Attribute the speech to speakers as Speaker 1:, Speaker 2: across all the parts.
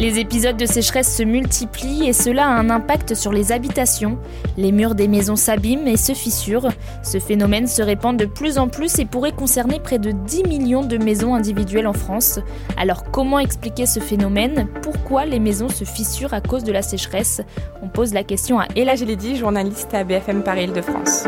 Speaker 1: Les épisodes de sécheresse se multiplient et cela a un impact sur les habitations. Les murs des maisons s'abîment et se fissurent. Ce phénomène se répand de plus en plus et pourrait concerner près de 10 millions de maisons individuelles en France. Alors comment expliquer ce phénomène? Pourquoi les maisons se fissurent à cause de la sécheresse? On pose la question à
Speaker 2: Ella Gelidi, journaliste à BFM Paris-Île-de-France.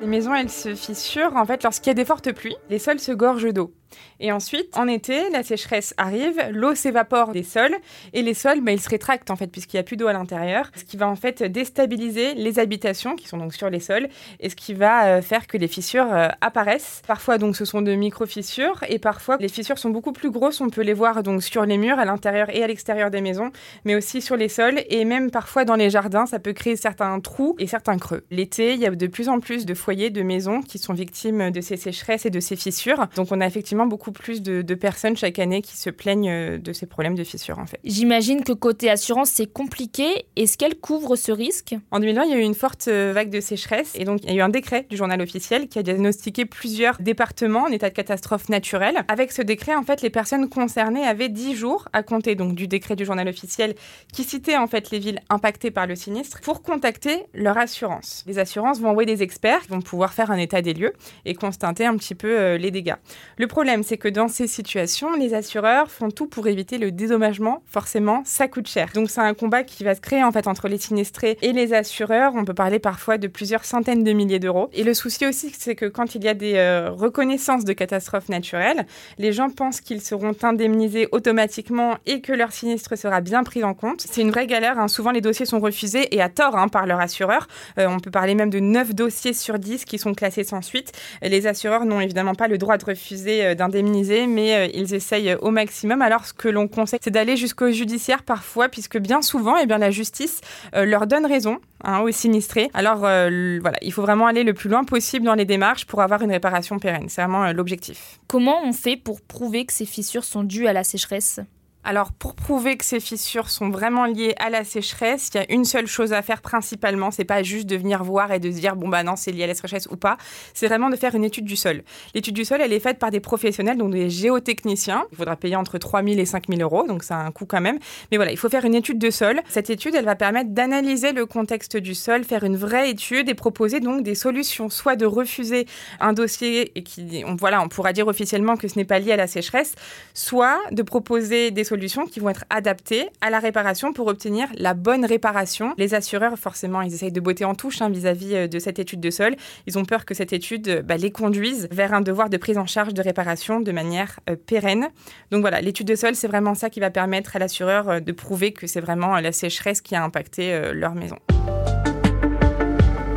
Speaker 2: Les maisons, elles se fissurent en fait lorsqu'il y a des fortes pluies. Les sols se gorgent d'eau. Et ensuite, en été, la sécheresse arrive, l'eau s'évapore des sols et les sols, bah, ils se rétractent en fait puisqu'il n'y a plus d'eau à l'intérieur, ce qui va en fait déstabiliser les habitations qui sont donc sur les sols et ce qui va euh, faire que les fissures euh, apparaissent. Parfois donc ce sont de micro-fissures et parfois les fissures sont beaucoup plus grosses, on peut les voir donc sur les murs à l'intérieur et à l'extérieur des maisons, mais aussi sur les sols et même parfois dans les jardins, ça peut créer certains trous et certains creux. L'été, il y a de plus en plus de foyers, de maisons qui sont victimes de ces sécheresses et de ces fissures. Donc on a effectivement beaucoup plus de, personnes chaque année qui se plaignent euh, de ces problèmes de fissures en fait.
Speaker 1: J'imagine que côté assurance c'est compliqué. Est-ce qu'elle couvre ce risque?
Speaker 2: En 2020, il y a eu une forte euh, vague de sécheresse et donc il y a eu un décret du journal officiel qui a diagnostiqué plusieurs départements en état de catastrophe naturelle. Avec ce décret, en fait, les personnes concernées avaient 10 jours à compter donc du décret du journal officiel qui citait en fait les villes impactées par le sinistre pour contacter leur assurance. Les assurances vont envoyer des experts qui vont pouvoir faire un état des lieux et constater un petit peu euh, les dégâts. Le problème, c'est que dans ces situations, les assureurs font tout pour éviter le dédommagement. Forcément, ça coûte cher. Donc c'est un combat qui va se créer en fait entre les sinistrés et les assureurs. On peut parler parfois de plusieurs centaines de milliers d'euros. Et le souci aussi, c'est que quand il y a des euh, reconnaissances de catastrophes naturelles, les gens pensent qu'ils seront indemnisés automatiquement et que leur sinistre sera bien pris en compte. C'est une vraie galère. Hein. Souvent, les dossiers sont refusés et à tort hein, par leur assureur. Euh, on peut parler même de 9 dossiers sur 10 qui sont classés sans suite. Les assureurs n'ont évidemment pas le droit de refuser indemnisés, mais euh, ils essayent au maximum. Alors, ce que l'on conseille, c'est d'aller jusqu'au judiciaire parfois, puisque bien souvent, eh bien, la justice euh, leur donne raison hein, aux sinistrés. Alors, euh, voilà, il faut vraiment aller le plus loin possible dans les démarches pour avoir une réparation pérenne. C'est vraiment l'objectif.
Speaker 1: Comment on fait pour prouver que ces fissures sont dues à la sécheresse?
Speaker 2: Alors, pour prouver que ces fissures sont vraiment liées à la sécheresse, il y a une seule chose à faire principalement. C'est pas juste de venir voir et de se dire, bon, bah non, c'est lié à la sécheresse ou pas. C'est vraiment de faire une étude du sol. L'étude du sol, elle est faite par des professionnels, donc des géotechniciens. Il faudra payer entre 3 000 et 5 000 euros, donc ça a un coût quand même. Mais voilà, il faut faire une étude de sol. Cette étude, elle va permettre d'analyser le contexte du sol, faire une vraie étude et proposer donc des solutions, soit de refuser un dossier et qui, on, voilà, on pourra dire officiellement que ce n'est pas lié à la sécheresse, soit de proposer des solutions qui vont être adaptées à la réparation pour obtenir la bonne réparation. Les assureurs, forcément, ils essayent de botter en touche hein, vis-à-vis euh, de cette étude de sol. Ils ont peur que cette étude euh, bah, les conduise vers un devoir de prise en charge de réparation de manière euh, pérenne. Donc voilà, l'étude de sol, c'est vraiment ça qui va permettre à l'assureur de prouver que c'est vraiment la sécheresse qui a impacté leur maison.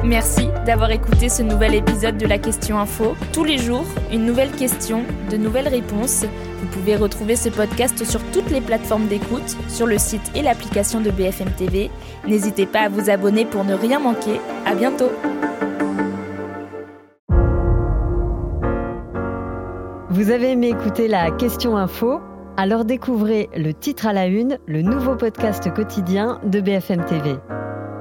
Speaker 1: Merci d'avoir écouté ce nouvel épisode de la Question Info. Tous les jours, une nouvelle question, de nouvelles réponses. Vous pouvez retrouver ce podcast sur toutes les plateformes d'écoute, sur le site et l'application de BFM TV. N'hésitez pas à vous abonner pour ne rien manquer. À bientôt.
Speaker 3: Vous avez aimé écouter la Question Info? Alors découvrez le titre à la une, le nouveau podcast quotidien de BFM TV.